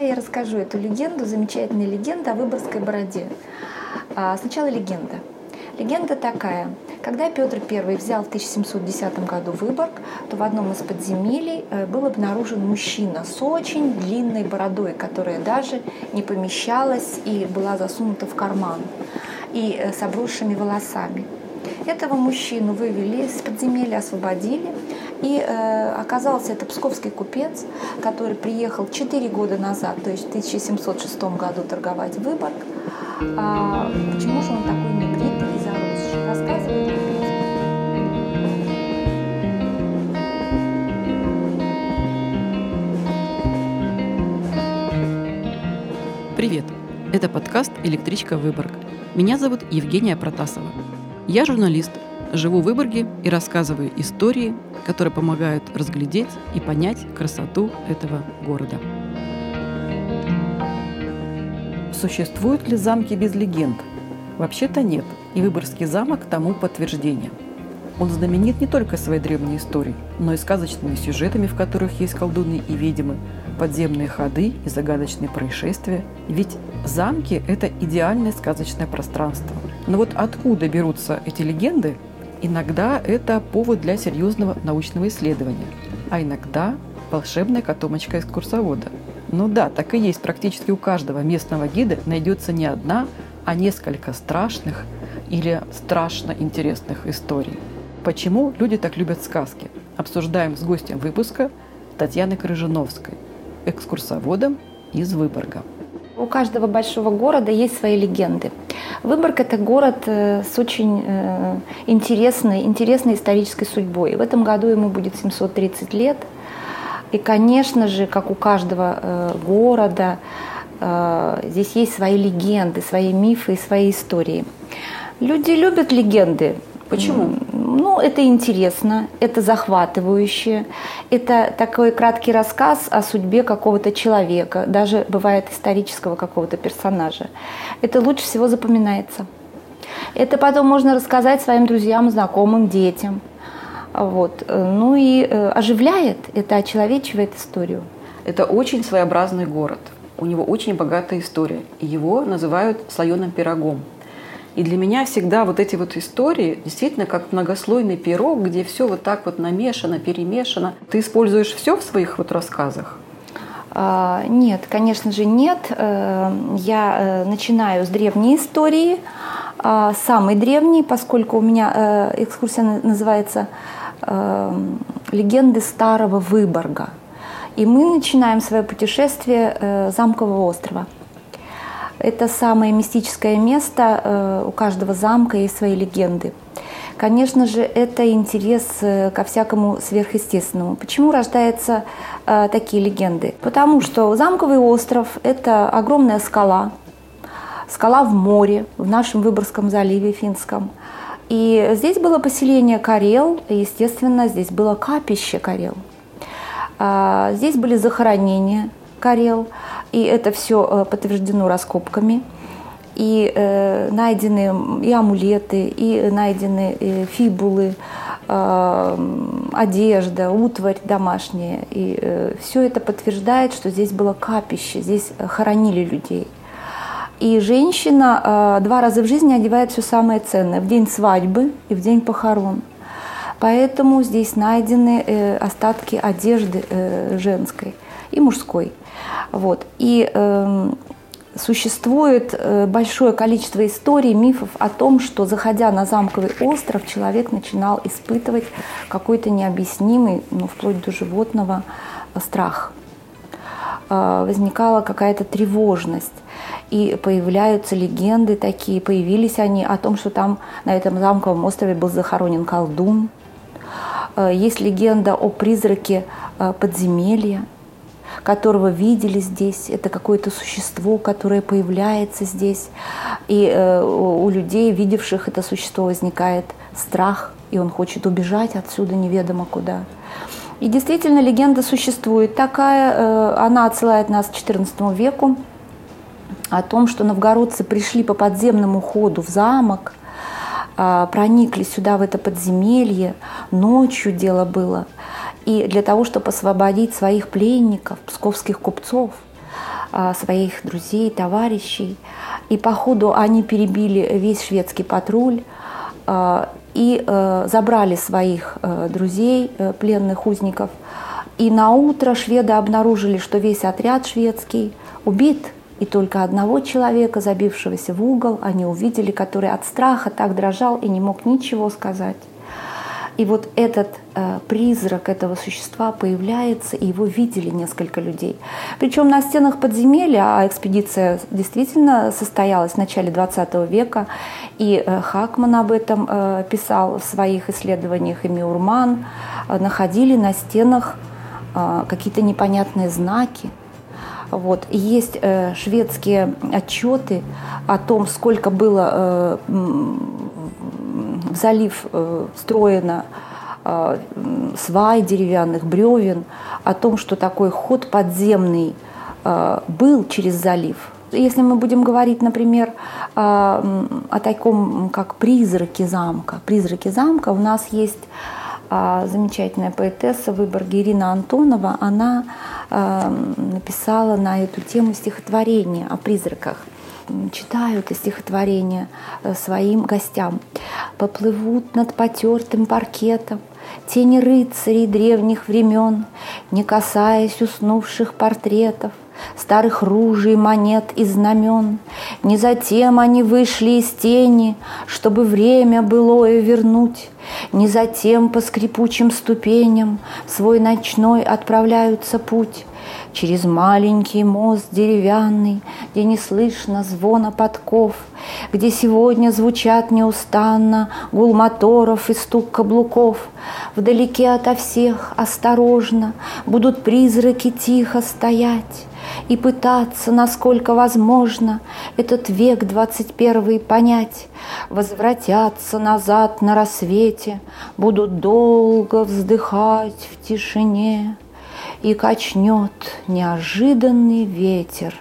Я расскажу эту легенду, замечательная легенда о Выборгской бороде. А, сначала легенда. Легенда такая. Когда Петр I взял в 1710 году Выборг, то в одном из подземелий э, был обнаружен мужчина с очень длинной бородой, которая даже не помещалась и была засунута в карман, и э, с обросшими волосами. Этого мужчину вывели из подземелья, освободили, и э, оказался это псковский купец, который приехал 4 года назад, то есть в 1706 году торговать в Выборг. А почему же он такой небритый и заросший? Рассказывает. Привет! Это подкаст «Электричка Выборг». Меня зовут Евгения Протасова. Я журналист, живу в Выборге и рассказываю истории, которые помогают разглядеть и понять красоту этого города. Существуют ли замки без легенд? Вообще-то нет, и Выборгский замок тому подтверждение. Он знаменит не только своей древней историей, но и сказочными сюжетами, в которых есть колдуны и ведьмы, подземные ходы и загадочные происшествия. Ведь замки – это идеальное сказочное пространство. Но вот откуда берутся эти легенды, Иногда это повод для серьезного научного исследования, а иногда волшебная котомочка экскурсовода. Ну да, так и есть. Практически у каждого местного гида найдется не одна, а несколько страшных или страшно интересных историй. Почему люди так любят сказки? Обсуждаем с гостем выпуска Татьяной Крыжиновской, экскурсоводом из Выборга. У каждого большого города есть свои легенды. Выборг – это город э, с очень э, интересной, интересной исторической судьбой. В этом году ему будет 730 лет. И, конечно же, как у каждого э, города, здесь есть свои легенды, свои мифы и свои истории. Люди любят легенды. Почему? Ну, это интересно, это захватывающе, это такой краткий рассказ о судьбе какого-то человека, даже бывает исторического какого-то персонажа. Это лучше всего запоминается. Это потом можно рассказать своим друзьям, знакомым, детям. Вот. Ну и э, оживляет, это очеловечивает историю. Это очень своеобразный город. У него очень богатая история. Его называют слоеным пирогом. И для меня всегда вот эти вот истории действительно как многослойный пирог, где все вот так вот намешано, перемешано. Ты используешь все в своих вот рассказах? А, нет, конечно же нет. Э, я э, начинаю с древней истории, а, самой древней, поскольку у меня э, экскурсия называется «Легенды старого Выборга». И мы начинаем свое путешествие замкового острова – это самое мистическое место, э, у каждого замка есть свои легенды. Конечно же, это интерес э, ко всякому сверхъестественному. Почему рождаются э, такие легенды? Потому что замковый остров – это огромная скала, скала в море, в нашем Выборгском заливе финском. И здесь было поселение Карел, и, естественно, здесь было капище Карел. А, здесь были захоронения Карел – и это все э, подтверждено раскопками. И э, найдены и амулеты, и найдены э, фибулы, э, одежда, утварь домашняя. И э, все это подтверждает, что здесь было капище, здесь хоронили людей. И женщина э, два раза в жизни одевает все самое ценное. В день свадьбы и в день похорон. Поэтому здесь найдены э, остатки одежды э, женской и мужской. Вот. И э, существует э, большое количество историй, мифов о том, что заходя на замковый остров, человек начинал испытывать какой-то необъяснимый, ну, вплоть до животного, э, страх. Э, возникала какая-то тревожность. И появляются легенды такие, появились они о том, что там на этом замковом острове был захоронен колдун. Есть легенда о призраке подземелья, которого видели здесь. Это какое-то существо, которое появляется здесь. И э, у людей, видевших это существо, возникает страх, и он хочет убежать отсюда неведомо куда. И действительно, легенда существует такая, э, она отсылает нас к XIV веку, о том, что новгородцы пришли по подземному ходу в замок, э, проникли сюда, в это подземелье, ночью дело было – и для того, чтобы освободить своих пленников, псковских купцов, а, своих друзей, товарищей. И по ходу они перебили весь шведский патруль а, и э, забрали своих э, друзей, э, пленных узников. И на утро шведы обнаружили, что весь отряд шведский убит, и только одного человека, забившегося в угол, они увидели, который от страха так дрожал и не мог ничего сказать. И вот этот э, призрак этого существа появляется, и его видели несколько людей. Причем на стенах подземелья, а экспедиция действительно состоялась в начале 20 века, и э, Хакман об этом э, писал в своих исследованиях, и Миурман, э, находили на стенах э, какие-то непонятные знаки. Вот. Есть э, шведские отчеты о том, сколько было э, в залив э, встроено э, свай деревянных, бревен, о том, что такой ход подземный э, был через залив. Если мы будем говорить, например, о таком, как призраки замка, призраки замка, у нас есть замечательная поэтесса в Выборге Ирина Антонова, она написала на эту тему стихотворение о призраках – читаю это стихотворение э, своим гостям. «Поплывут над потертым паркетом тени рыцарей древних времен, не касаясь уснувших портретов, старых ружей, монет и знамен. Не затем они вышли из тени, чтобы время былое вернуть, не затем по скрипучим ступеням свой ночной отправляются путь. Через маленький мост деревянный, где не слышно звона подков, Где сегодня звучат неустанно гул моторов и стук каблуков. Вдалеке ото всех осторожно будут призраки тихо стоять и пытаться, насколько возможно, этот век двадцать первый понять, возвратятся назад на рассвете, будут долго вздыхать в тишине и качнет неожиданный ветер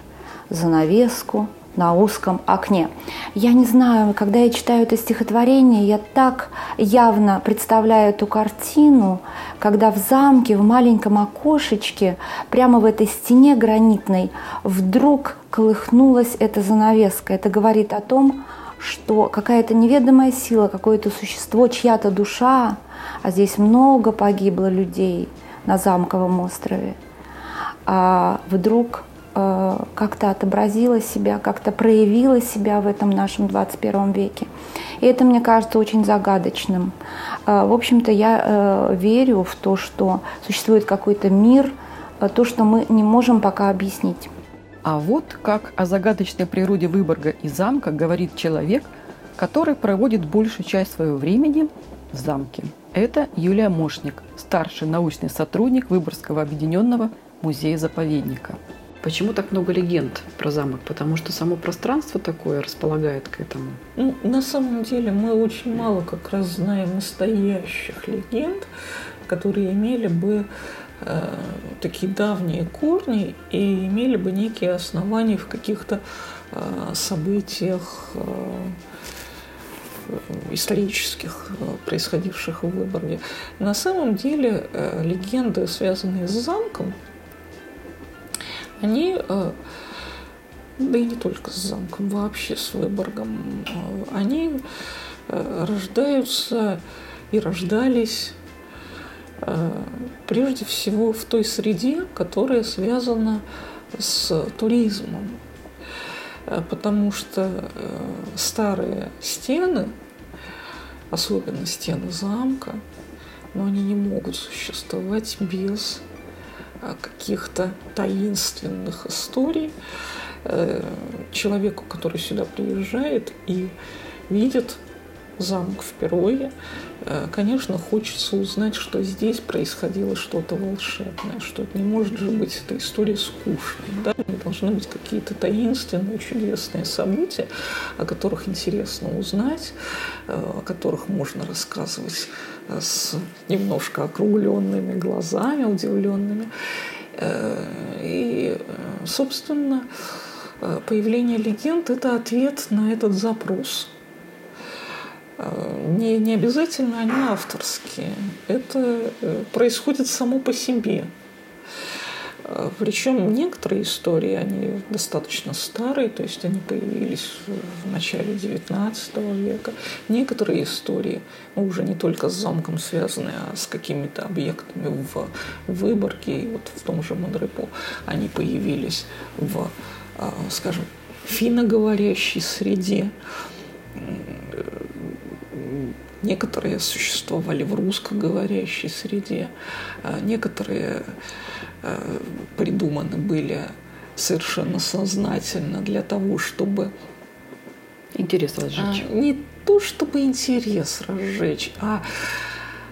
занавеску на узком окне. Я не знаю, когда я читаю это стихотворение, я так явно представляю эту картину, когда в замке, в маленьком окошечке, прямо в этой стене гранитной, вдруг колыхнулась эта занавеска. Это говорит о том, что какая-то неведомая сила, какое-то существо, чья-то душа, а здесь много погибло людей – на Замковом острове, а вдруг как-то отобразила себя, как-то проявила себя в этом нашем 21 веке. И это, мне кажется, очень загадочным. Э, в общем-то, я э, верю в то, что существует какой-то мир, то, что мы не можем пока объяснить. А вот как о загадочной природе Выборга и замка говорит человек, который проводит большую часть своего времени в замке. Это Юлия Мошник, старший научный сотрудник Выборгского объединенного музея-заповедника. Почему так много легенд про замок? Потому что само пространство такое располагает к этому. Ну, на самом деле мы очень мало как раз знаем настоящих легенд, которые имели бы э, такие давние корни и имели бы некие основания в каких-то э, событиях э, исторических, э, происходивших в Выборге. На самом деле э, легенды, связанные с замком, они, э, да и не только с замком, вообще с Выборгом, они рождаются и рождались прежде всего в той среде, которая связана с туризмом. Э, потому что э, старые стены, особенно стены замка, но они не могут существовать без э, каких-то таинственных историй. Человеку, который сюда приезжает и видит замок впервые, конечно, хочется узнать, что здесь происходило что-то волшебное, что не может же быть эта история скучной. Да? должны быть какие-то таинственные, чудесные события, о которых интересно узнать, э, о которых можно рассказывать э, с немножко округленными глазами, удивленными. Э, и, собственно, появление легенд – это ответ на этот запрос. Не, не обязательно они авторские. Это происходит само по себе. Причем некоторые истории, они достаточно старые, то есть они появились в начале XIX века. Некоторые истории, ну, уже не только с замком связаны, а с какими-то объектами в Выборге, и вот в том же Монрепо, они появились в, э, скажем, финноговорящей среде. Некоторые существовали в русскоговорящей среде, а некоторые придуманы были совершенно сознательно для того, чтобы интерес разжечь. А, не то, чтобы интерес разжечь, а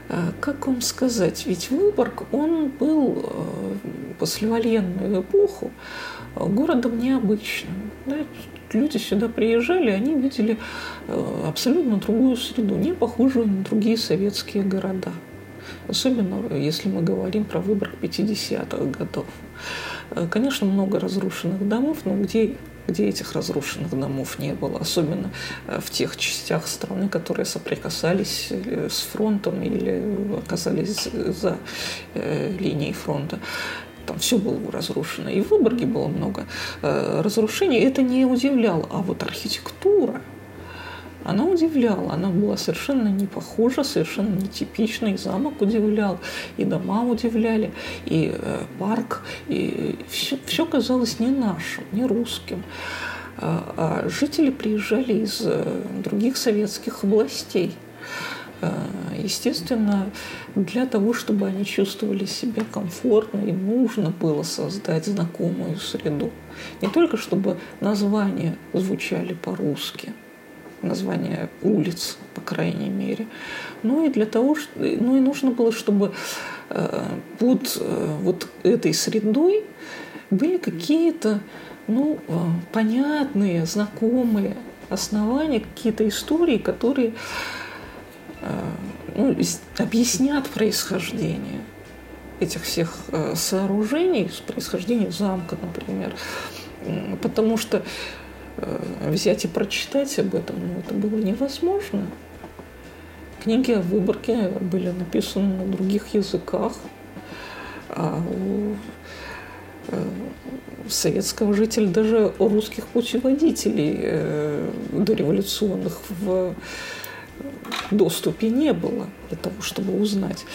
э, как вам сказать, ведь Выборг, он был э, послевоенную эпоху городом необычным. Да? Люди сюда приезжали, они видели э, абсолютно другую среду, не похожую на другие советские города. Особенно если мы говорим про Выборг 50-х годов. Э, конечно, много разрушенных домов, но где где этих разрушенных домов не было, особенно э, в тех частях страны, которые соприкасались с фронтом или оказались за линией фронта там все было разрушено. И в Выборге было много э, разрушений. Это не удивляло. А вот архитектура, она удивляла. Она была совершенно не похожа, совершенно нетипична. И замок удивлял, и дома удивляли, и э, парк. И все, все казалось не нашим, не русским. А, а жители приезжали из э, других советских областей – Э, естественно, для того, чтобы они чувствовали себя комфортно, им нужно было создать знакомую среду. Не только чтобы названия звучали по-русски, названия улиц, по крайней мере, но и для того, что, ну и нужно было, чтобы э, под э, вот этой средой были какие-то ну, понятные, знакомые основания, какие-то истории, которые Э, ну, объяснят происхождение этих всех э, сооружений, происхождение замка, например. Потому что э, взять и прочитать об этом, ну, это было невозможно. Книги о Выборге были написаны на других языках, а у советского жителя даже русских путеводителей дореволюционных в доступе не было для того, чтобы узнать.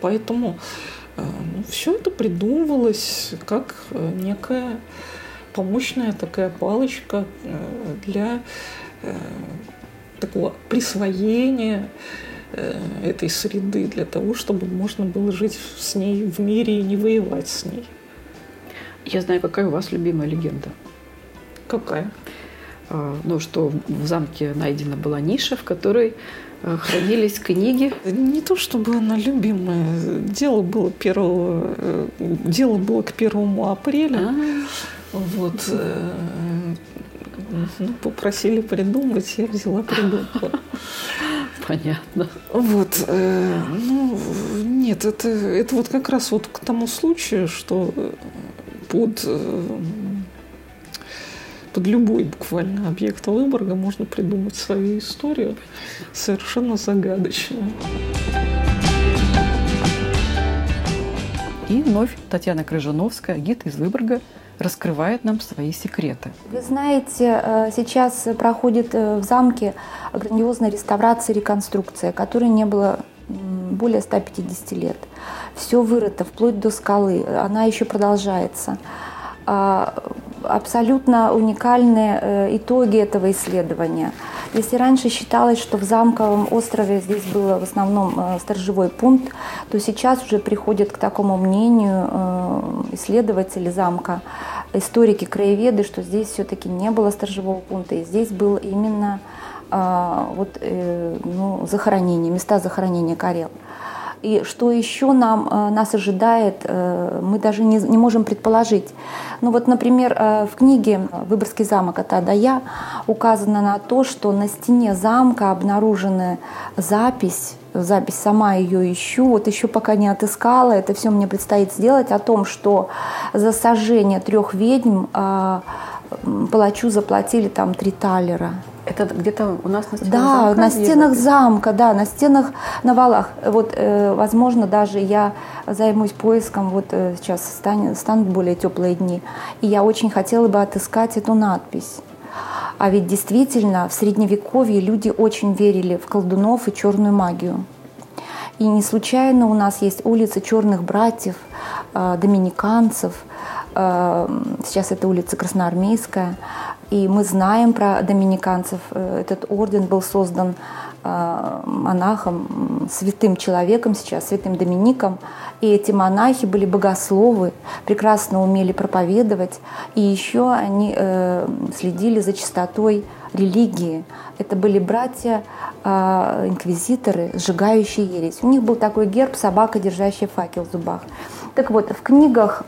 Поэтому э, ну, все это придумывалось как э, некая помощная такая палочка э, для такого присвоения этой среды для того, чтобы можно было жить с ней в мире и не воевать с ней. Я знаю, какая у вас любимая легенда. Какая? А, ну, что в замке найдена была ниша, в которой хранились книги. Не то чтобы она любимая. Дело было, первого, э, дело было к первому апреля. А-а-а. Вот. Э, ну, попросили придумать, я взяла придумала. Понятно. Вот. Э, ну, нет, это, это вот как раз вот к тому случаю, что под под любой буквально объект Выборга можно придумать свою историю, совершенно загадочную. И вновь Татьяна Крыжановская, гид из Выборга, раскрывает нам свои секреты. Вы знаете, э, сейчас проходит э, в замке грандиозная реставрация и реконструкция, которой не было более 150 лет. Все вырыто, вплоть до скалы. Она еще продолжается. А, абсолютно уникальные э, итоги этого исследования. Если раньше считалось, что в замковом острове здесь был в основном э, сторожевой пункт, то сейчас уже приходят к такому мнению э, исследователи замка, историки, краеведы, что здесь все-таки не было сторожевого пункта, и здесь был именно вот, ну, захоронение, места захоронения Карел. И что еще нам, э, нас ожидает, э, мы даже не, не можем предположить. Ну вот, например, э, в книге «Выборгский замок от А до Я» указано на то, что на стене замка обнаружена запись запись сама ее ищу, вот еще пока не отыскала, это все мне предстоит сделать, о том, что за сожжение трех ведьм палачу заплатили там три талера. Это где-то у нас на стенах Да, замка на есть стенах запись? замка, да, на стенах, на валах. Вот, э, возможно, даже я займусь поиском, вот э, сейчас станет, станут более теплые дни, и я очень хотела бы отыскать эту надпись. А ведь действительно в Средневековье люди очень верили в колдунов и черную магию. И не случайно у нас есть улица черных братьев, э, доминиканцев. Э, Сейчас это улица Красноармейская. И мы знаем про доминиканцев. Э, Этот орден был создан э, монахом, святым человеком сейчас, святым Домиником. И эти монахи были богословы, прекрасно умели проповедовать. И еще они э, следили за чистотой религии. Это были братья э, инквизиторы, сжигающие ересь. У них был такой герб собака, держащая факел в зубах. Так вот, в книгах,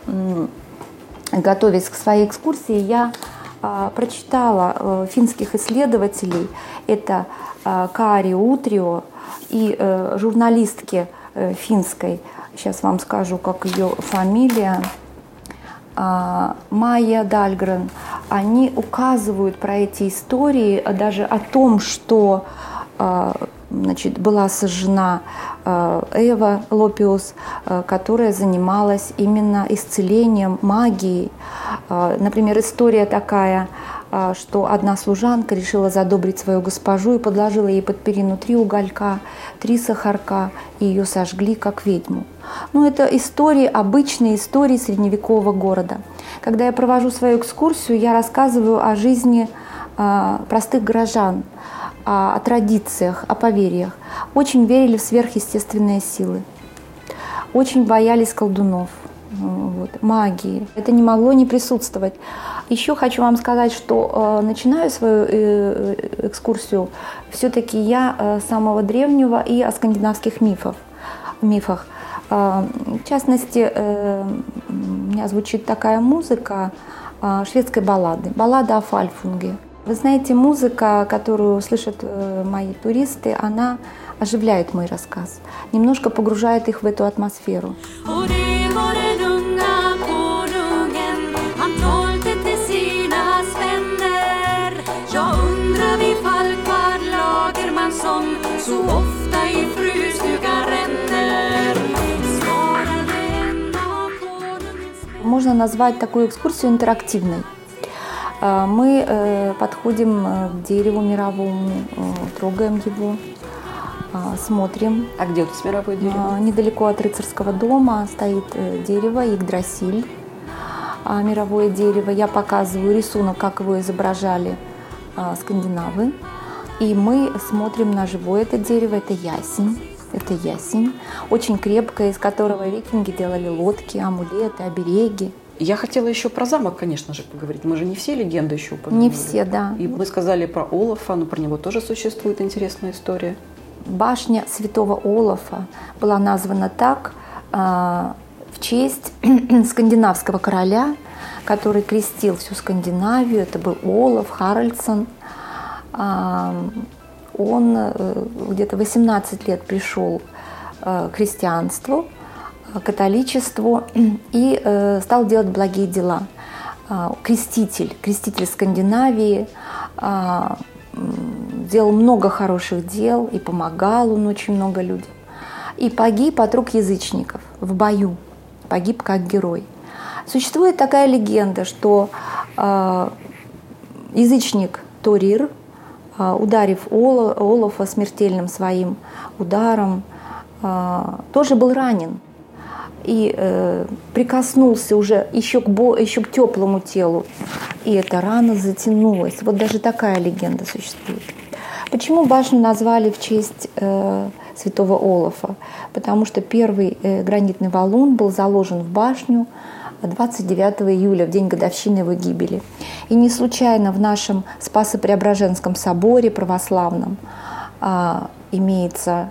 готовясь к своей экскурсии, я прочитала э, финских исследователей. Это а, Каари Утрио и э, журналистки э, финской, сейчас вам скажу, как ее фамилия, а, Майя Дальгрен, они указывают про эти истории, а даже о том, что а, значит, была сожжена а, Эва Лопиус, а, которая занималась именно исцелением магией. А, Например, история такая, что одна служанка решила задобрить свою госпожу и подложила ей под перину три уголька, три сахарка, и ее сожгли как ведьму. Ну, это истории, обычные истории средневекового города. Когда я провожу свою экскурсию, я рассказываю о жизни простых горожан, о, традициях, о поверьях. Очень верили в сверхъестественные силы, очень боялись колдунов, вот, магии. Это не могло не присутствовать. Еще хочу вам сказать, что э, начинаю свою э, экскурсию все-таки я э, самого древнего и о скандинавских мифов, мифах. Э, В частности, э, у меня звучит такая музыка э, шведской баллады, баллада о Фальфунге. Вы знаете, музыка, которую слышат э, мои туристы, она оживляет мой рассказ, немножко погружает их в эту атмосферу. Можно назвать такую экскурсию интерактивной. Э, Мы э, подходим э, к дереву мировому, трогаем его, смотрим. А где вот это мировое дерево? Недалеко от рыцарского дома стоит дерево Игдрасиль, а, мировое дерево. Я показываю рисунок, как его изображали скандинавы. И мы смотрим на живое это дерево, это ясень. Это ясень, очень крепкое, из которого викинги делали лодки, амулеты, обереги. Я хотела еще про замок, конечно же, поговорить. Мы же не все легенды еще упомянули. Не все, да. И мы сказали про Олафа, но про него тоже существует интересная история. Башня святого Олафа была названа так а, в честь скандинавского короля, который крестил всю Скандинавию. Это был Олаф Харальдсон. А, Он э, где-то 18 лет пришел э, к христианству, католичеству и э, стал делать благие дела. А, Креститель, креститель Скандинавии, а, делал много хороших дел и помогал он очень много людям. И погиб от рук язычников в бою, погиб как герой. Существует такая легенда, что а, язычник Торир, ударив Ола- Олафа смертельным своим ударом, тоже был ранен и э, прикоснулся уже еще к, бо- еще к теплому телу, и эта рана затянулась. Вот даже такая легенда существует. Почему башню назвали в честь э, святого Олафа? Потому что первый э, гранитный валун был заложен в башню 29 июля, в день годовщины его гибели. И не случайно в нашем Спасо-Преображенском соборе православном а, имеется,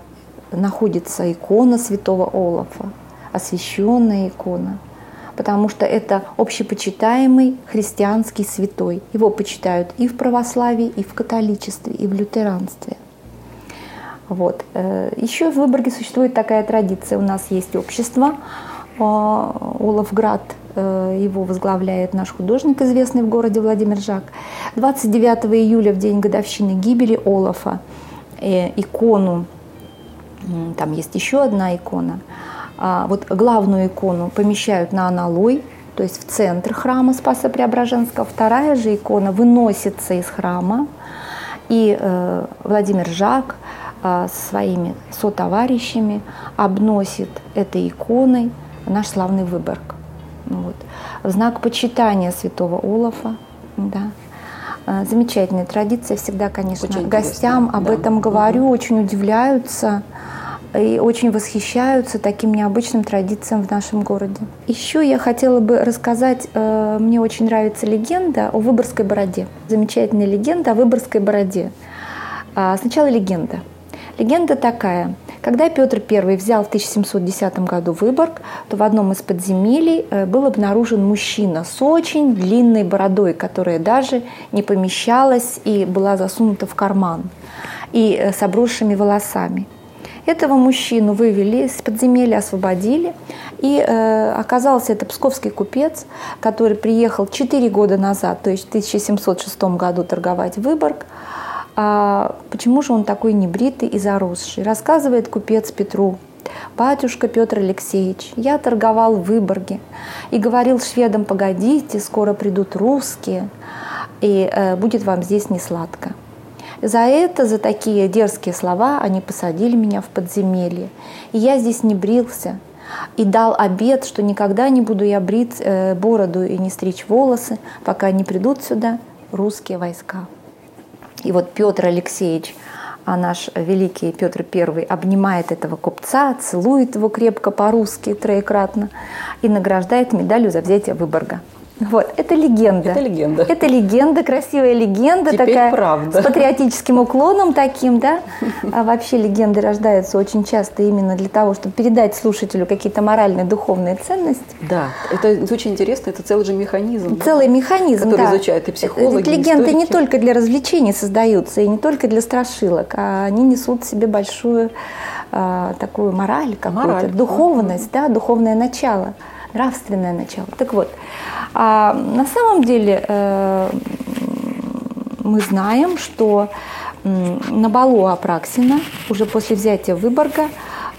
находится икона святого Олафа, освященная икона, потому что это общепочитаемый христианский святой. Его почитают и в православии, и в католичестве, и в лютеранстве. Вот. Э, Еще в Выборге существует такая традиция. У нас есть общество э, Олафград э, его возглавляет наш художник, известный в городе Владимир Жак. 29 июля, в день годовщины гибели Олафа, икону, там есть еще одна икона, вот главную икону помещают на аналой, то есть в центр храма Спаса Преображенского. Вторая же икона выносится из храма, и э, Владимир Жак э, со своими сотоварищами обносит этой иконой наш славный Выборг. Вот. В знак почитания святого Олафа. Да. Э, замечательная традиция. Всегда, конечно, Очень гостям об да. этом говорю, очень удивляются и очень восхищаются таким необычным традициям в нашем городе. Еще я хотела бы рассказать, э, мне очень нравится легенда о Выборгской бороде. Замечательная легенда о Выборгской бороде. А, Сначала легенда. Легенда такая. Когда Петр I взял в 1710 году Выборг, то в одном из подземелий э, был обнаружен мужчина с очень длинной бородой, которая даже не помещалась и была засунута в карман, и э, с обросшими волосами. Этого мужчину вывели из подземелья, освободили. И э, оказался это псковский купец, который приехал 4 года назад, то есть в 1706 году торговать в Выборг. А почему же он такой небритый и заросший? Рассказывает купец Петру. Батюшка Петр Алексеевич, я торговал в Выборге и говорил шведам, погодите, скоро придут русские, и э, будет вам здесь не сладко. За это, за такие дерзкие слова они посадили меня в подземелье. И я здесь не брился. И дал обет, что никогда не буду я брить э, бороду и не стричь волосы, пока не придут сюда русские войска. И вот Петр Алексеевич, а наш великий Петр I, обнимает этого купца, целует его крепко по-русски троекратно и награждает медалью за взятие Выборга. Вот, это легенда. Это легенда. Это легенда, красивая легенда Теперь такая. правда. С патриотическим уклоном таким, да. А вообще легенды рождаются очень часто именно для того, чтобы передать слушателю какие-то моральные, духовные ценности. Да, это очень интересно, это целый же механизм. да. Целый механизм, Который да. изучают и психологи, Ведь легенды не историки. только для развлечений создаются, и не только для страшилок, а они несут в себе большую а, такую мораль какую-то, Мораль. духовность, да, духовное начало, нравственное начало. Так вот, а, на самом деле э, мы знаем, что на балу Апраксина, уже после взятия Выборга,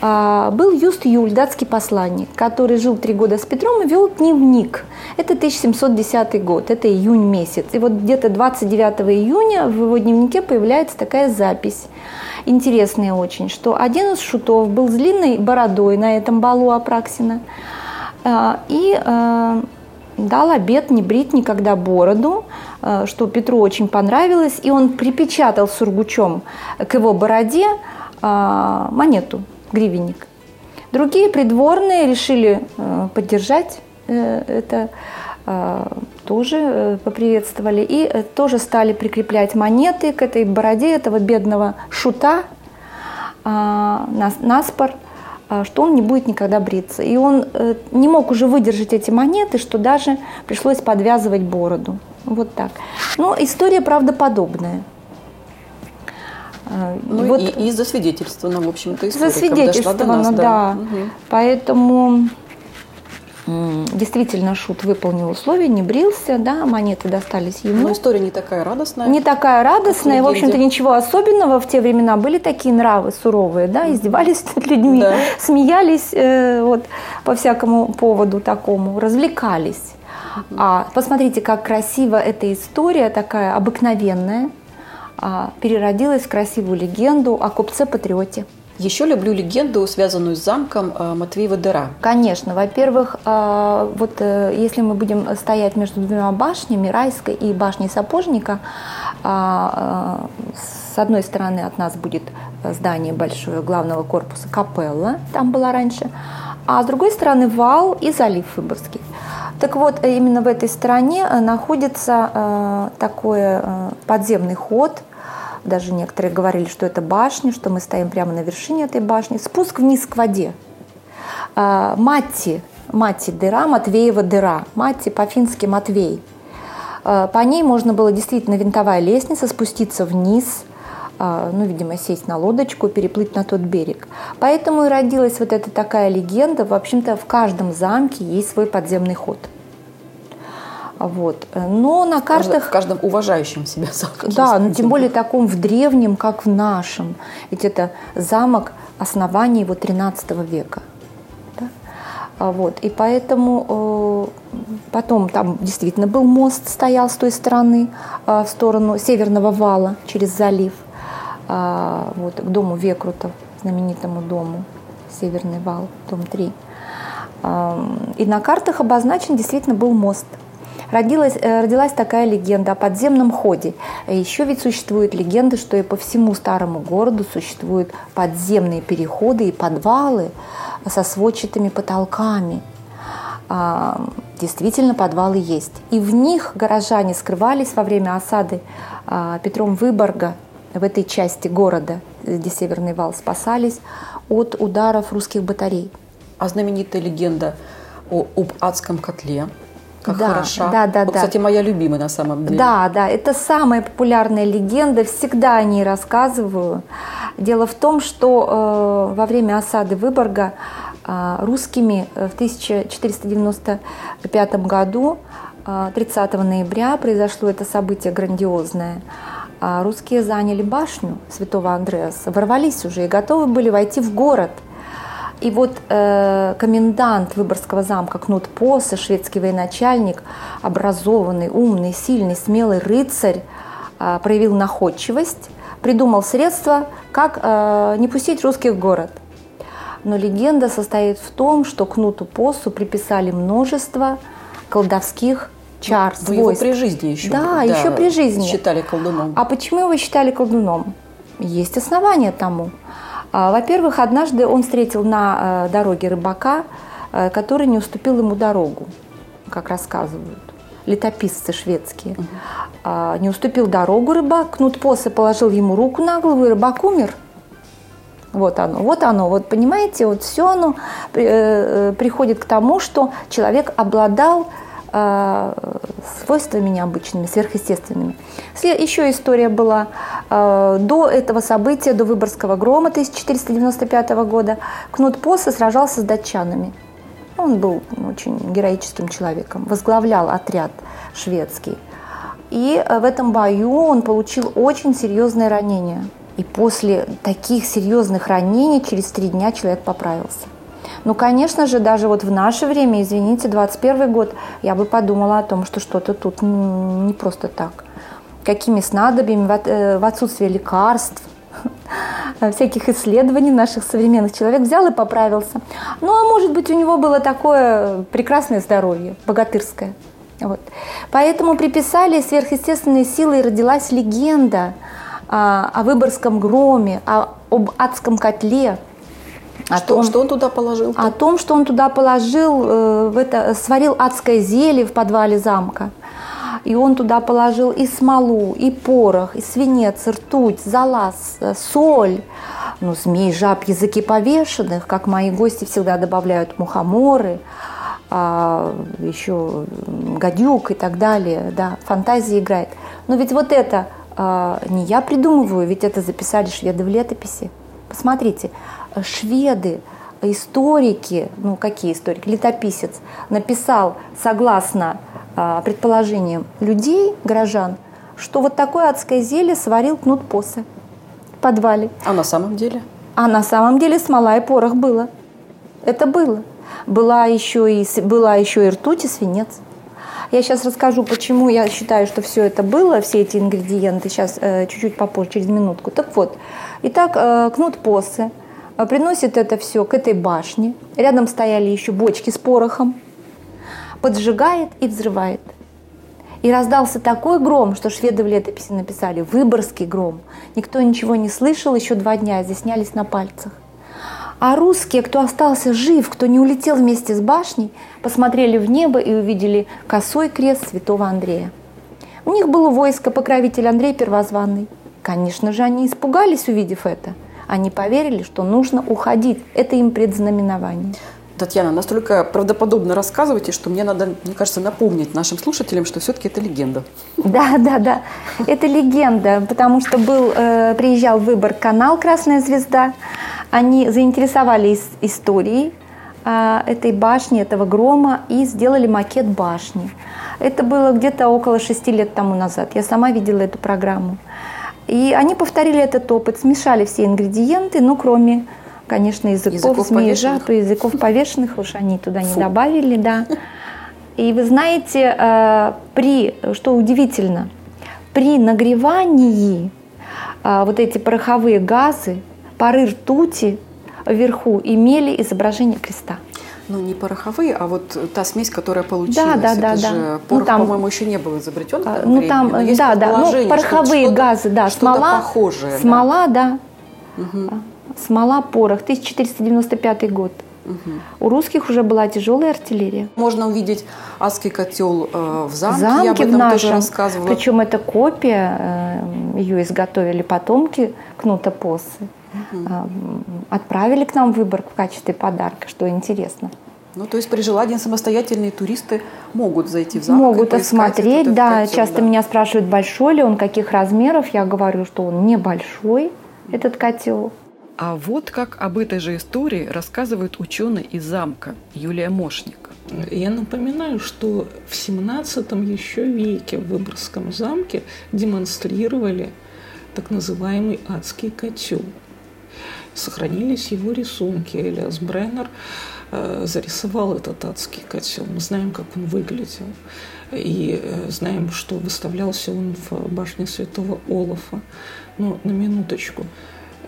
а, был Юст Юль, датский посланник, который жил три года с Петром и вел дневник. Это 1710 год, это июнь месяц. И вот где-то 29 июня в его дневнике появляется такая запись, интересная очень, что один из шутов был с длинной бородой на этом балу Апраксина и э, дал обет не брить никогда бороду, э, что Петру очень понравилось, и он припечатал сургучом к его бороде монету, гривенник. Другие придворные решили поддержать э, это, тоже э, поприветствовали, и э, тоже стали прикреплять монеты к этой бороде этого бедного шута, а, на, наспор, а, что он не будет никогда бриться. И он э, не мог уже выдержать эти монеты, что даже пришлось подвязывать бороду. Вот так. Но история правдоподобная. Э, Ну, вот и, и засвидетельствовано, в общем-то, историком. засвидетельствовано, Дошла до нас, да. Мгм. Поэтому действительно Шут выполнил условия, не брился, да, монеты достались ему. Но история не такая радостная. Не такая радостная, в общем-то, ничего особенного. В те времена были такие нравы суровые, да, издевались над людьми, Да. смеялись э, вот по всякому поводу такому, развлекались. А посмотрите, как красиво эта история такая обыкновенная а, переродилась в красивую легенду о купце-патриоте. Еще люблю легенду, связанную с замком э, Матвеева Дыра. Конечно, во-первых, а, вот э, если мы будем стоять между двумя башнями, Райской и башней Сапожника, а, а, с одной стороны от нас будет здание большое главного корпуса Капелла, там была раньше, а с другой стороны вал и залив Выборгский. Так вот, э, именно в этой стороне э, находится э, такой э, подземный ход, даже некоторые говорили, что это башня, что мы стоим прямо на вершине этой башни. Спуск вниз к воде. А, Матти, Матти дыра, Матвеева дыра. Матти по-фински Матвей. А, По ней можно было действительно винтовая лестница спуститься вниз, а, ну, видимо, сесть на лодочку, переплыть на тот берег. Поэтому и родилась вот эта такая легенда. В общем-то, в каждом замке есть свой подземный ход. Вот. Но на картах... в каждом уважающем себя замке. Да, но тем более таком в древнем, как в нашем. Ведь это замок основания его 13 века. Да? А Вот. И поэтому э, потом там действительно был мост, стоял с той стороны, э, в сторону северного вала через залив, а, вот, к дому Векрутов, знаменитому дому, Северный вал, дом 3. Ам, И на картах обозначен действительно был мост. Родилась, э, родилась такая легенда о подземном ходе. Еще ведь существует легенда, что и по всему старому городу существуют подземные переходы и подвалы со сводчатыми потолками. А, Действительно, подвалы есть. И в них горожане скрывались во время осады а, Петром Выборга в этой части города, где Северный вал, спасались от ударов русских батарей. А знаменитая легенда о, об адском котле, как Да, хороша. да, да, Вот, да. Кстати, моя любимая на самом деле. Да, да, это самая популярная легенда, всегда о ней рассказываю. Дело в том, что э, во время осады Выборга э, русскими э, в 1495 году, э, 30 ноября, произошло это событие грандиозное. А русские заняли башню Святого Андреаса, ворвались уже и готовы были войти в город – и вот э, комендант Выборгского замка Кнут Посе, шведский военачальник, образованный, умный, сильный, смелый рыцарь, э, проявил находчивость, придумал средства, как э, не пустить русских в город. Но легенда состоит в том, что Кнуту Посу приписали множество колдовских чар, Вы его свойств. при жизни еще Да, еще при жизни. считали колдуном. А почему его считали колдуном? Есть основания тому. А, Во-первых, однажды он встретил на э, дороге рыбака, э, который не уступил ему дорогу, как рассказывают летописцы шведские. А, Не уступил дорогу рыбак, Кнут Посе положил ему руку на голову, и рыбак умер. Вот оно, вот оно, вот понимаете, вот все оно э, приходит к тому, что человек обладал свойствами необычными, сверхъестественными. Еще история была э, до этого события, до Выборгского грома 1495 года. Кнут Посе сражался с датчанами. Он был очень героическим человеком, возглавлял отряд шведский. И э, в этом бою он получил очень серьезное ранение. И после таких серьезных ранений через три дня человек поправился. Ну, конечно же, даже вот в наше время, извините, 21 год, я бы подумала о том, что что-то тут не просто так. Какими снадобьями, в э, отсутствие лекарств, всяких исследований наших современных, человек взял и поправился. Ну, а может быть, у него было такое прекрасное здоровье, богатырское. Вот. Поэтому приписали сверхъестественные силы, и родилась легенда а, о Выборгском громе, о- об адском котле, о Что, том, что он туда положил? о том, что он туда положил, э, в это, сварил адское зелье в подвале замка. И он туда положил и смолу, и порох, и свинец, и ртуть, залаз, э, соль. Ну, змей, жаб, языки повешенных, как мои гости всегда добавляют мухоморы, а, еще гадюк и так далее. Да, фантазия играет. Но ведь вот это а, не я придумываю, ведь это записали шведы в летописи. Посмотрите, шведы, историки, ну какие историки, летописец, написал согласно а, предположениям людей, горожан, что вот такое адское зелье сварил Кнут Посе в подвале. А на самом деле? А на самом деле смола и порох было. Это было. Была еще и, была еще и ртуть, и свинец. Я сейчас расскажу, почему я считаю, что все это было, все эти ингредиенты, сейчас э, чуть-чуть попозже, через минутку. Так вот, итак, э, Кнут Посе э, приносит это все к этой башне. Рядом стояли еще бочки с порохом. Поджигает и взрывает. И раздался такой гром, что шведы в летописи написали «Выборгский гром». Никто ничего не слышал, еще два дня изъяснялись на пальцах. А русские, кто остался жив, кто не улетел вместе с башней, посмотрели в небо и увидели косой крест святого Андрея. У них было войско, покровитель Андрей Первозванный. Конечно же, они испугались, увидев это. Они поверили, что нужно уходить. Это им предзнаменование. Татьяна, настолько правдоподобно рассказываете, что мне надо, мне кажется, напомнить нашим слушателям, что все-таки это легенда. Да, да, да. Это легенда, потому что был, э, приезжал в Выборг канал «Красная звезда». Они заинтересовались историей а, этой башни, этого грома, и сделали макет башни. Это было где-то около шести лет тому назад. Я сама видела эту программу. И они повторили этот опыт, смешали все ингредиенты, ну, кроме, конечно, языков, Языков повешенных. и языков повешенных, уж они туда не добавили, да. И вы знаете, э, при, что удивительно, при нагревании э, вот эти пороховые газы, пары ртути вверху имели изображение креста. Ну, не пороховые, а вот та смесь, которая получилась. Да, да, Это да, же да. Порох, Ну, там- по-моему, еще не был изобретен. А, Ну там, но есть да, да, ну что пороховые что-то- газы, да, что-то смола, похожее. смола, да, смола, порох, 1495 год. У русских уже была тяжелая артиллерия. Можно увидеть адский котел э, в замке. В Я об замке в этом тоже нашем, рассказывала. причем это копия, э, ее изготовили потомки Кнута Поссы. М, Отправили к нам в Выборг в качестве подарка, что интересно. Ну, то есть при желании самостоятельные туристы могут зайти в замок Могут осмотреть, да. котел, Часто да. меня спрашивают, большой ли он, каких размеров. Я говорю, что он небольшой, этот котел. А вот как об этой же истории рассказывает ученый из замка Юлия Мошник. Я напоминаю, что в 17 еще веке в Выборгском замке демонстрировали так называемый адский котел. Сохранились его рисунки. Элиас Бреннер э, зарисовал этот адский котел. Мы знаем, как он выглядел. И э, знаем, что выставлялся он в башне святого Олафа. Но на минуточку.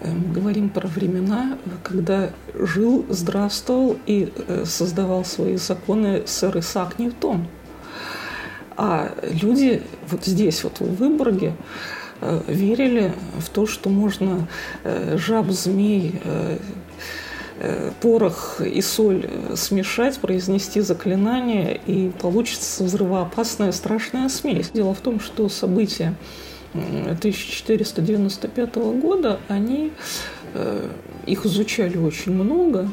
Э, Мы говорим про времена, когда жил, здравствовал и создавал свои законы сэр Исаак Ньютон. А люди вот здесь, вот в Выборге, верили в то, что можно э, жаб, змей, э, э, порох и соль э, смешать, произнести заклинание, и получится взрывоопасная страшная смесь. Дело в том, что события м, 1495 года, они э, их изучали очень много,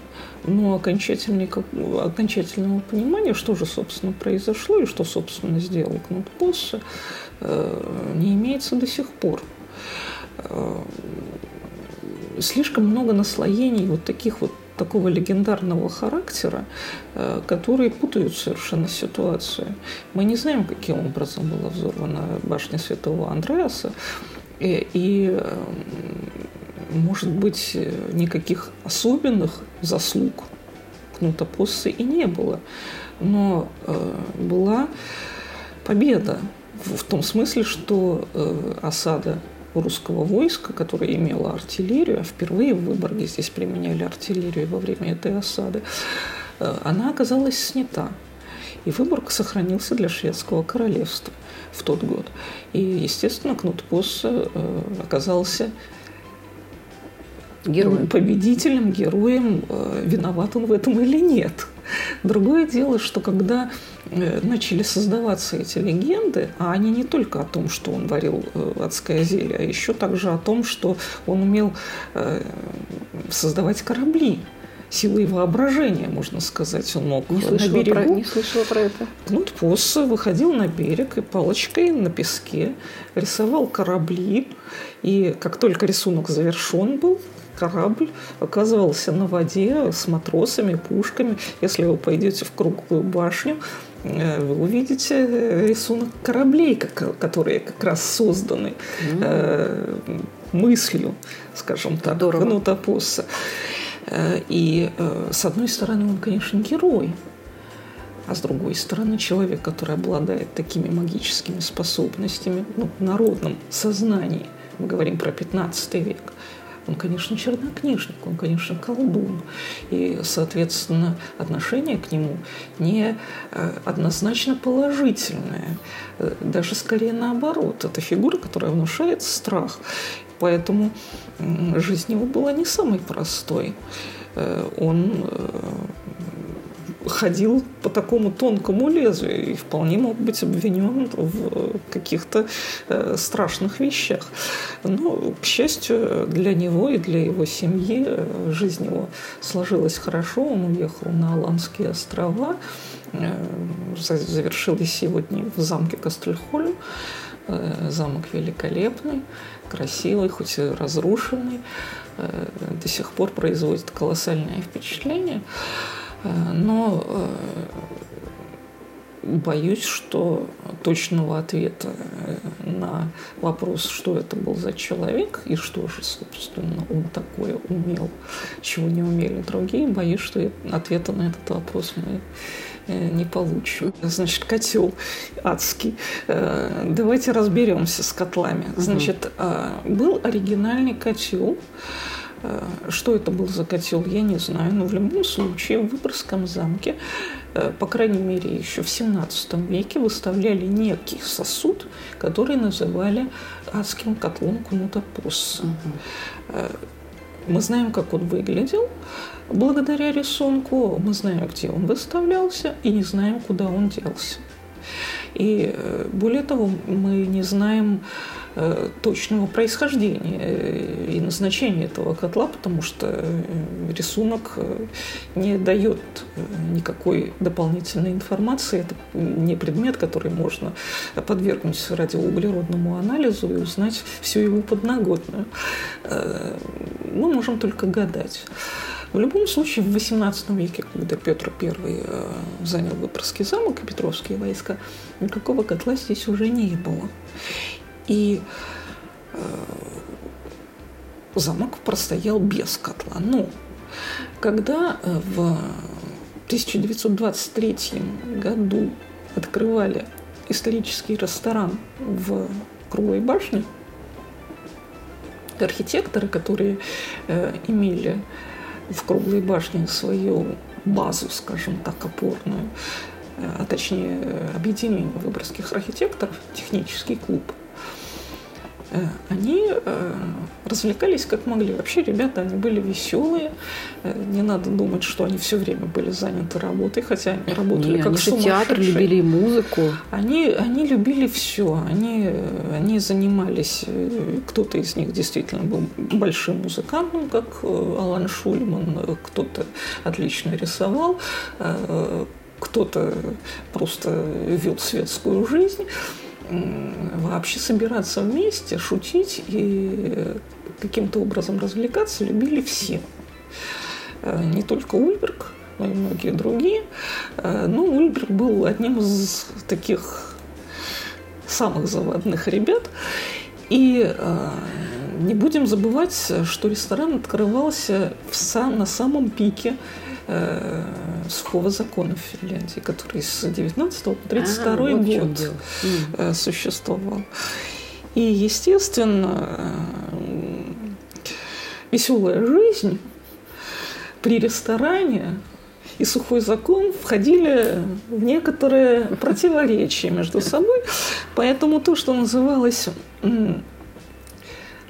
но окончательного понимания, что же, собственно, произошло и что, собственно, сделал Кнут Поссе, э, не имеется до сих пор. Э, Слишком много наслоений вот таких вот такого легендарного характера, э, которые путают совершенно ситуацию. Мы не знаем, каким образом была взорвана башня Святого Андреаса, и, и, может быть, э, никаких особенных заслуг Кнута Поссы и не было. Но э, была победа в, в том смысле, что э, осада русского войска, которое имело артиллерию, а впервые в Выборге здесь применяли артиллерию во время этой осады, э, она оказалась снята. И Выборг сохранился для шведского королевства в тот год. И, естественно, Кнут Поссе э, оказался Героем. победителем, героем, э, виноват он в этом или нет. Другое дело, что когда э, начали создаваться эти легенды, а они не только о том, что он варил э, адское зелье, а еще также о том, что он умел создавать корабли, силой воображения, можно сказать. Он мог Не на слышала, про, берегу не слышала про это. Кнут Поссе выходил на берег и палочкой на песке рисовал корабли. И как только рисунок завершен был, корабль оказывался на воде с матросами, пушками. Если вы пойдете в круглую башню, э, вы увидите рисунок кораблей, которые как раз созданы э, мыслью, скажем так, Здорово. Поссе. Э, И с одной стороны, он, конечно, герой, а с другой стороны, человек, который обладает такими магическими способностями ну, в народном сознании, мы говорим про 15 век, он, конечно, чернокнижник, он, конечно, колдун. И, соответственно, отношение к нему не э, однозначно положительное. Э, Даже скорее наоборот. Это фигура, которая внушает страх. Поэтому жизнь его была не самой простой. Э, Он ходил по такому тонкому лезвию и вполне мог быть обвинен в каких-то э, страшных вещах. Но, к счастью, для него и для его семьи э, жизнь его сложилась хорошо. Он уехал на Аланские острова, э, за- завершились сегодня в замке Кастельхольм. Э, Замок великолепный, красивый, хоть и разрушенный, э, до сих пор производит колоссальное впечатление. Э, но э, боюсь, что точного ответа э, на вопрос, что это был за человек и что же, собственно, он такое умел, чего не умели другие, боюсь, что ответа на этот вопрос мы не получим. Значит, котел адский. Давайте разберемся с котлами. Значит, был оригинальный котел, что это был за котел, я не знаю, но в любом случае в Выборгском замке, э, по крайней мере, еще в 17 веке выставляли некий сосуд, который называли адским котлом Кнута Посса. Угу. Мы знаем, как он выглядел благодаря рисунку, мы знаем, где он выставлялся, и не знаем, куда он делся. И более того, мы не знаем, Э, точного происхождения э, и назначения этого котла, потому что э, рисунок не дает никакой дополнительной информации. Это не предмет, который можно подвергнуть радиоуглеродному анализу и узнать всю его подноготную. Мы можем только гадать. В любом случае, в XVIII веке, когда Петр I занял Выборгский замок и Петровские войска, никакого котла здесь уже не было. И э, замок простоял без котла. Но когда э, в 1923 году открывали исторический ресторан в Круглой башне, архитекторы, которые э, имели в Круглой башне свою базу, скажем так, опорную, э, а точнее э, объединение выборгских архитекторов, технический клуб – они э, развлекались как могли. Вообще ребята, они были веселые. Э, не надо думать, что они все время были заняты работой, хотя они работали Не, как они же театр любили и музыку. Они, они любили все. Они, они занимались, кто-то из них действительно был большим музыкантом, как Алан Шульман, кто-то отлично рисовал, кто-то просто вел светскую жизнь вообще собираться вместе, шутить и каким-то образом развлекаться любили все. Э, не только Ульберг, но и многие другие. Э, но Ульберг был одним из таких самых заводных ребят. И э, не будем забывать, что ресторан открывался в сам, на самом пике э, сухого закона в Финляндии, который с 19 по 32 а, вот год э, существовал. И, естественно, э, веселая жизнь при ресторане и сухой закон входили в некоторые противоречия между собой. Поэтому то, что называлось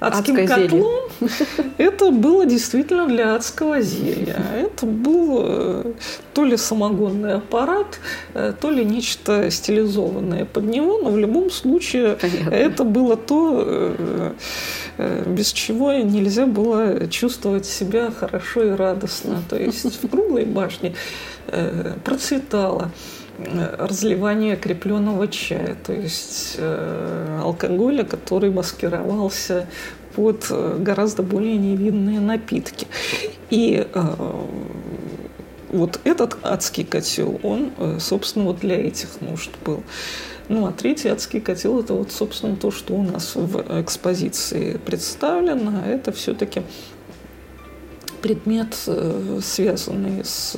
адским Адское котлом, зелье. это было действительно для адского зелья. Это был э, то ли самогонный аппарат, э, то ли нечто стилизованное под него, но в любом случае Понятно. это было то, э, без чего нельзя было чувствовать себя хорошо и радостно. То есть в круглой башне процветало разливание крепленного чая, то есть э, алкоголя, который маскировался под э, гораздо более невинные напитки. И э, вот этот адский котел, он, э, собственно, вот для этих нужд был. Ну, а третий адский котел – это вот, собственно, то, что у нас в экспозиции представлено. Это все-таки предмет, э, связанный с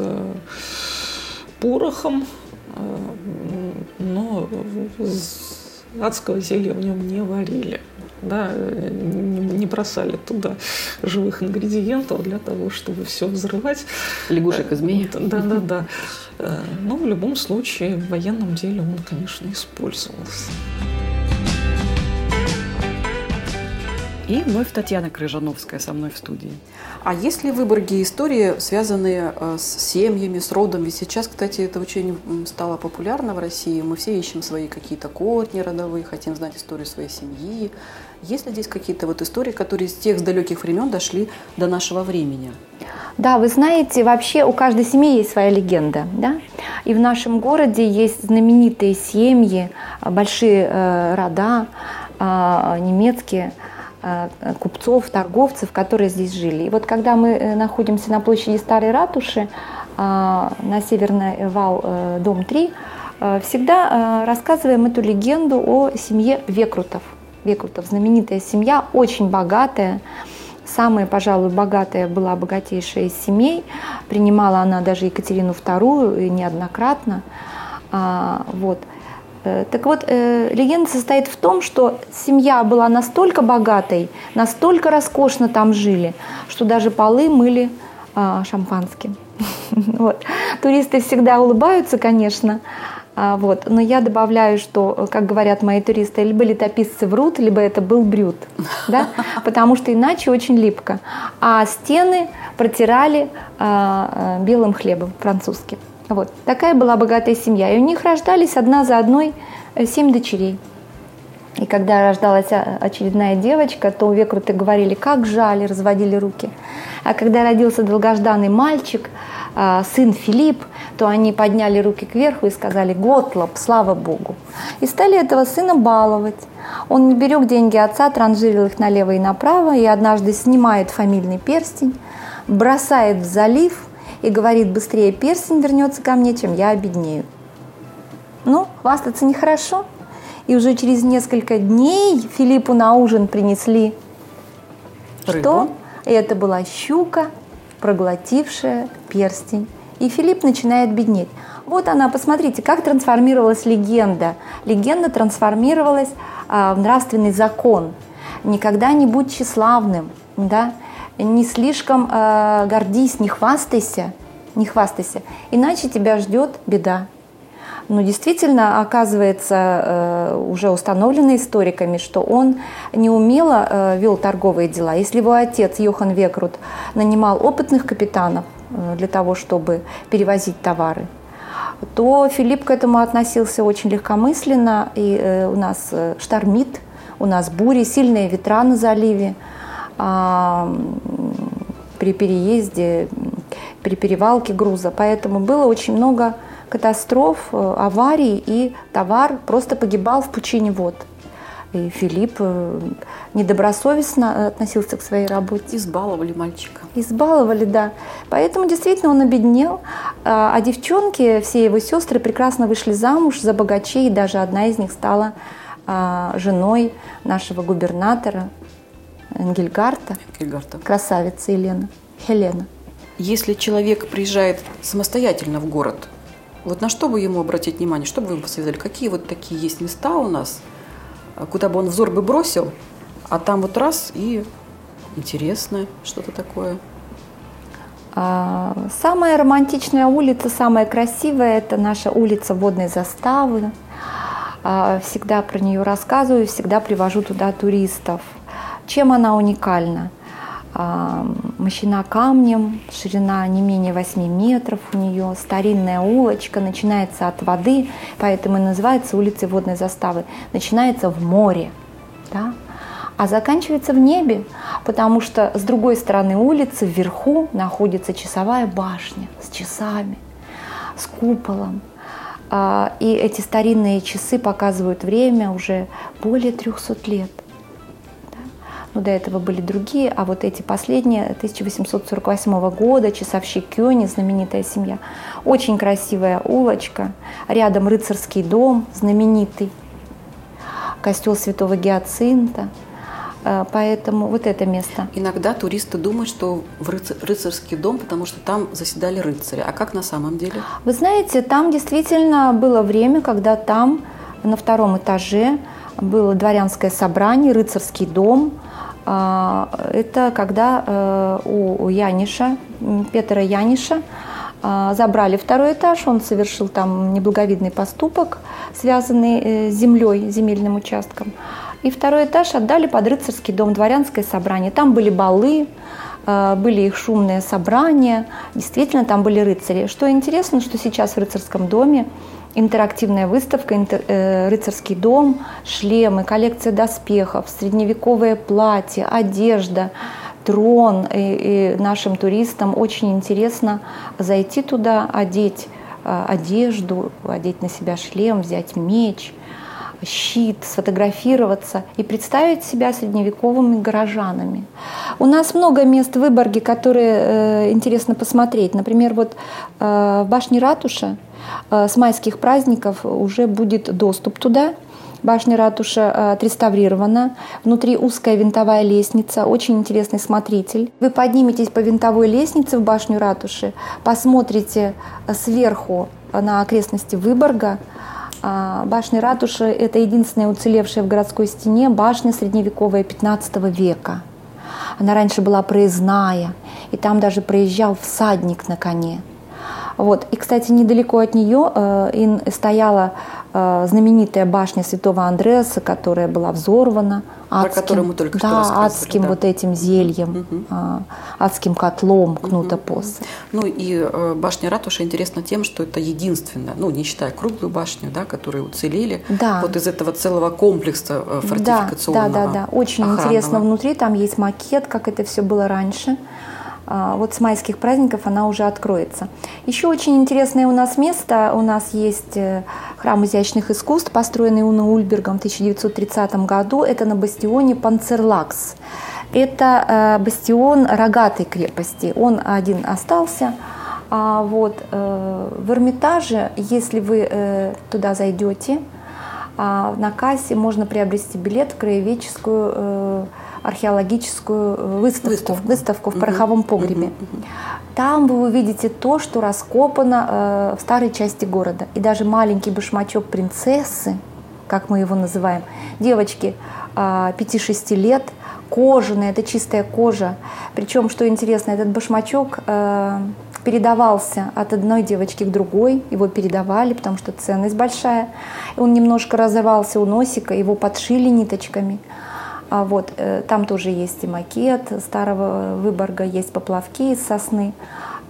порохом, но адского зелья в нем не варили. Да, не бросали туда живых ингредиентов для того, чтобы все взрывать. Лягушек и змеи. Да, да, да. Но в любом случае в военном деле он, конечно, использовался. И вновь Татьяна Крыжановская со мной в студии. А есть ли в Выборге истории, связанные э, с семьями, с родом? Ведь сейчас, кстати, это очень стало популярно в России. Мы все ищем свои какие-то корни родовые, хотим знать историю своей семьи. Есть ли здесь какие-то вот истории, которые с тех с далеких времен дошли до нашего времени? Да, вы знаете, вообще у каждой семьи есть своя легенда, да? И в нашем городе есть знаменитые семьи, большие э, рода э, немецкие, купцов, торговцев, которые здесь жили. И вот когда мы э, находимся на площади Старой Ратуши, а, на Северный вал, э, дом 3, э, всегда э, рассказываем эту легенду о семье Векрутов. Векрутов, знаменитая семья, очень богатая, самая, пожалуй, богатая была богатейшая из семей. Принимала она даже Екатерину II неоднократно. А, вот. Так вот, легенда состоит в том, что семья была настолько богатой, настолько роскошно там жили, что даже полы мыли а, шампанским. Вот. Туристы всегда улыбаются, конечно, а, вот. Но я добавляю, что, как говорят мои туристы, либо летописцы врут, либо это был брют, да? потому что иначе очень липко. А стены протирали а, а, белым хлебом французским. Вот. Такая была богатая семья. И у них рождались одна за одной э, семь дочерей. И когда рождалась очередная девочка, то векруты говорили, как жаль, разводили руки. А когда родился долгожданный мальчик, а, сын Филипп, то они подняли руки кверху и сказали «Готлоп, слава Богу!» И стали этого сына баловать. Он не берег деньги отца, транжирил их налево и направо, и однажды снимает фамильный перстень, бросает в залив и говорит «Быстрее перстень вернется ко мне, чем я обеднею». Ну, хвастаться нехорошо. И уже через несколько дней Филиппу на ужин принесли Рыбу. что? И это была щука, проглотившая перстень. И Филипп начинает беднеть. Вот она, посмотрите, как трансформировалась легенда. Легенда трансформировалась а, в нравственный закон. Никогда не будь тщеславным, да? Не слишком э, гордись, не хвастайся, не хвастайся, иначе тебя ждет беда. Но действительно оказывается э, уже установлено историками, что он неумело э, вел торговые дела. Если его отец Йохан Векрут нанимал опытных капитанов э, для того, чтобы перевозить товары, то Филипп к этому относился очень легкомысленно, и у нас штормит, у нас бури, сильные ветра на заливе. А, при переезде, при перевалке груза. Поэтому было очень много катастроф, э, аварий, и товар просто погибал в пучине вод. И Филипп э, недобросовестно относился к своей работе. Избаловали мальчика. Избаловали, да. Поэтому действительно он обеднел. А, а девчонки, все его сестры прекрасно вышли замуж за богачей, и даже одна из них стала а, женой нашего губернатора Энгельгарта. Энгельгарта. Красавица Елена. Хелена. Если человек приезжает самостоятельно в город, вот на что бы ему обратить внимание, что бы вы ему посоветовали? Какие вот такие есть места у нас, куда бы он взор бы бросил, а там вот раз и интересное что-то такое? А, самая романтичная улица, самая красивая – это наша улица Водной заставы. А, всегда про нее рассказываю, всегда привожу туда туристов. Чем она уникальна? А, мощена камнем, ширина не менее 8 метров у нее, старинная улочка, начинается от воды, поэтому и называется улицей водной заставы, начинается в море, да? а заканчивается в небе, потому что с другой стороны улицы вверху находится часовая башня с часами, с куполом. А, и эти старинные часы показывают время уже более 300 лет но ну, до этого были другие, а вот эти последние 1848 года, часовщик Кёни, знаменитая семья, очень красивая улочка, рядом рыцарский дом, знаменитый, костел святого Гиацинта, э, Поэтому вот это место. Иногда туристы думают, что в рыцарский дом, потому что там заседали рыцари. А как на самом деле? Вы знаете, там действительно было время, когда там на втором этаже было дворянское собрание, рыцарский дом – это когда э, у Яниша, Петра Яниша, а, забрали второй этаж, он совершил там неблаговидный поступок, связанный э, с землей, земельным участком. И второй этаж отдали под рыцарский дом, дворянское собрание. Там были балы, э, были их шумные собрания, действительно там были рыцари. Что интересно, что сейчас в рыцарском доме интерактивная выставка э, «Рыцарский дом», шлемы, коллекция доспехов, средневековое платье, одежда, трон. И, и нашим туристам очень интересно зайти туда, одеть э, одежду, одеть на себя шлем, взять меч. Щит, сфотографироваться и представить себя средневековыми горожанами. У нас много мест в Выборге, которые э, интересно посмотреть. Например, вот э, башне ратуши э, с майских праздников уже будет доступ туда. Башня ратуша э, отреставрирована. Внутри узкая винтовая лестница, очень интересный смотритель. Вы подниметесь по винтовой лестнице в башню ратуши, посмотрите э, сверху на окрестности Выборга. А, Башня ратуши – это единственная уцелевшая в городской стене башня средневековая 15 века. Она раньше была проездная, и там даже проезжал всадник на коне. Вот. И, кстати, недалеко от нее э, стояла э, знаменитая башня Святого Андреаса, которая была взорвана Про которую мы только что да, рассказывали, адским да. вот этим зельем, Мгм. а, адским котлом кнута посса. Ну и э, башня ратуши интересна тем, что это единственная, ну не считая круглую башню, да, которые уцелели, Да. вот из этого целого комплекса э, фортификационного. Да, да, да, очень охранного. интересно внутри. Там есть макет, как это все было раньше. А, Вот с майских праздников она уже откроется. Еще очень интересное у нас место. У нас есть э, храм изящных искусств, построенный Уна Ульбергом в 1930 году. Это на бастионе Панцерлакс. Это э, бастион рогатой крепости. Он один остался. А вот э, в Эрмитаже, если вы туда зайдете, а на кассе можно приобрести билет в краеведческую археологическую э, выставку, Выставку. выставку, в пороховом погребе. Там вы увидите то, что раскопано э, в старой части города. И даже маленький башмачок принцессы, как мы его называем, девочки а, 5-6 лет, кожаный, это чистая кожа. Причем, что интересно, этот башмачок э, передавался от одной девочки к другой, его передавали, потому что ценность большая. Он немножко разорвался у носика, его подшили ниточками. А вот э, там тоже есть и макет старого Выборга, есть поплавки из сосны.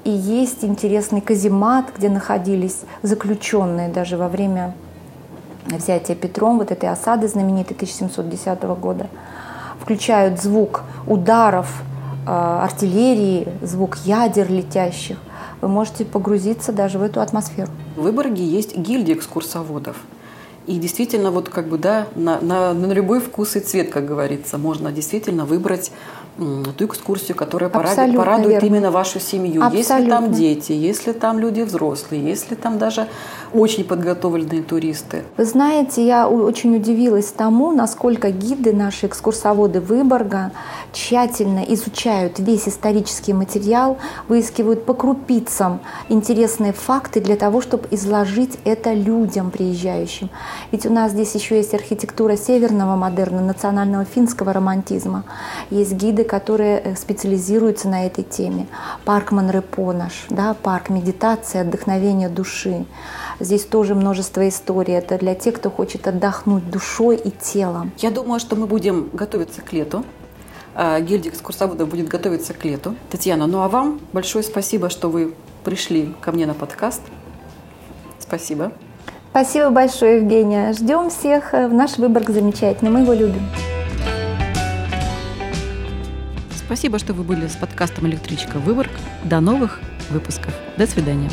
И есть интересный каземат, где находились заключенные даже во время взятия Петром, вот этой осады знаменитой 1710 года. Включают звук ударов э, артиллерии, звук ядер летящих. Вы можете погрузиться даже в эту атмосферу. В Выборге есть гильдия экскурсоводов. И действительно, вот как бы, да, на, на, на любой вкус и цвет, как говорится, можно действительно выбрать ту экскурсию, которая порадует, Абсолютно порадует именно вашу семью. Если там Абсолютно. дети, если там люди взрослые, если там даже очень подготовленные туристы. Вы знаете, я очень удивилась тому, насколько гиды, наши экскурсоводы Выборга тщательно изучают весь исторический материал, выискивают по крупицам интересные факты для того, чтобы изложить это людям приезжающим. Ведь у нас здесь еще есть архитектура северного модерна, национального финского романтизма. Есть гиды, которые э, специализируются на этой теме. Парк Монрепо наш, да, парк медитации, отдохновения души. Здесь тоже множество историй. Это для тех, кто хочет отдохнуть душой и телом. Я думаю, что мы будем готовиться к лету. А, Гильдия экскурсоводов будет готовиться к лету. Татьяна, ну а вам большое спасибо, что вы пришли ко мне на подкаст. Спасибо. Спасибо большое, Евгения. Ждем всех в наш Выборг замечательный. Мы его любим. Спасибо, что вы были с подкастом «Электричка Выборг». До новых выпусков. До свидания.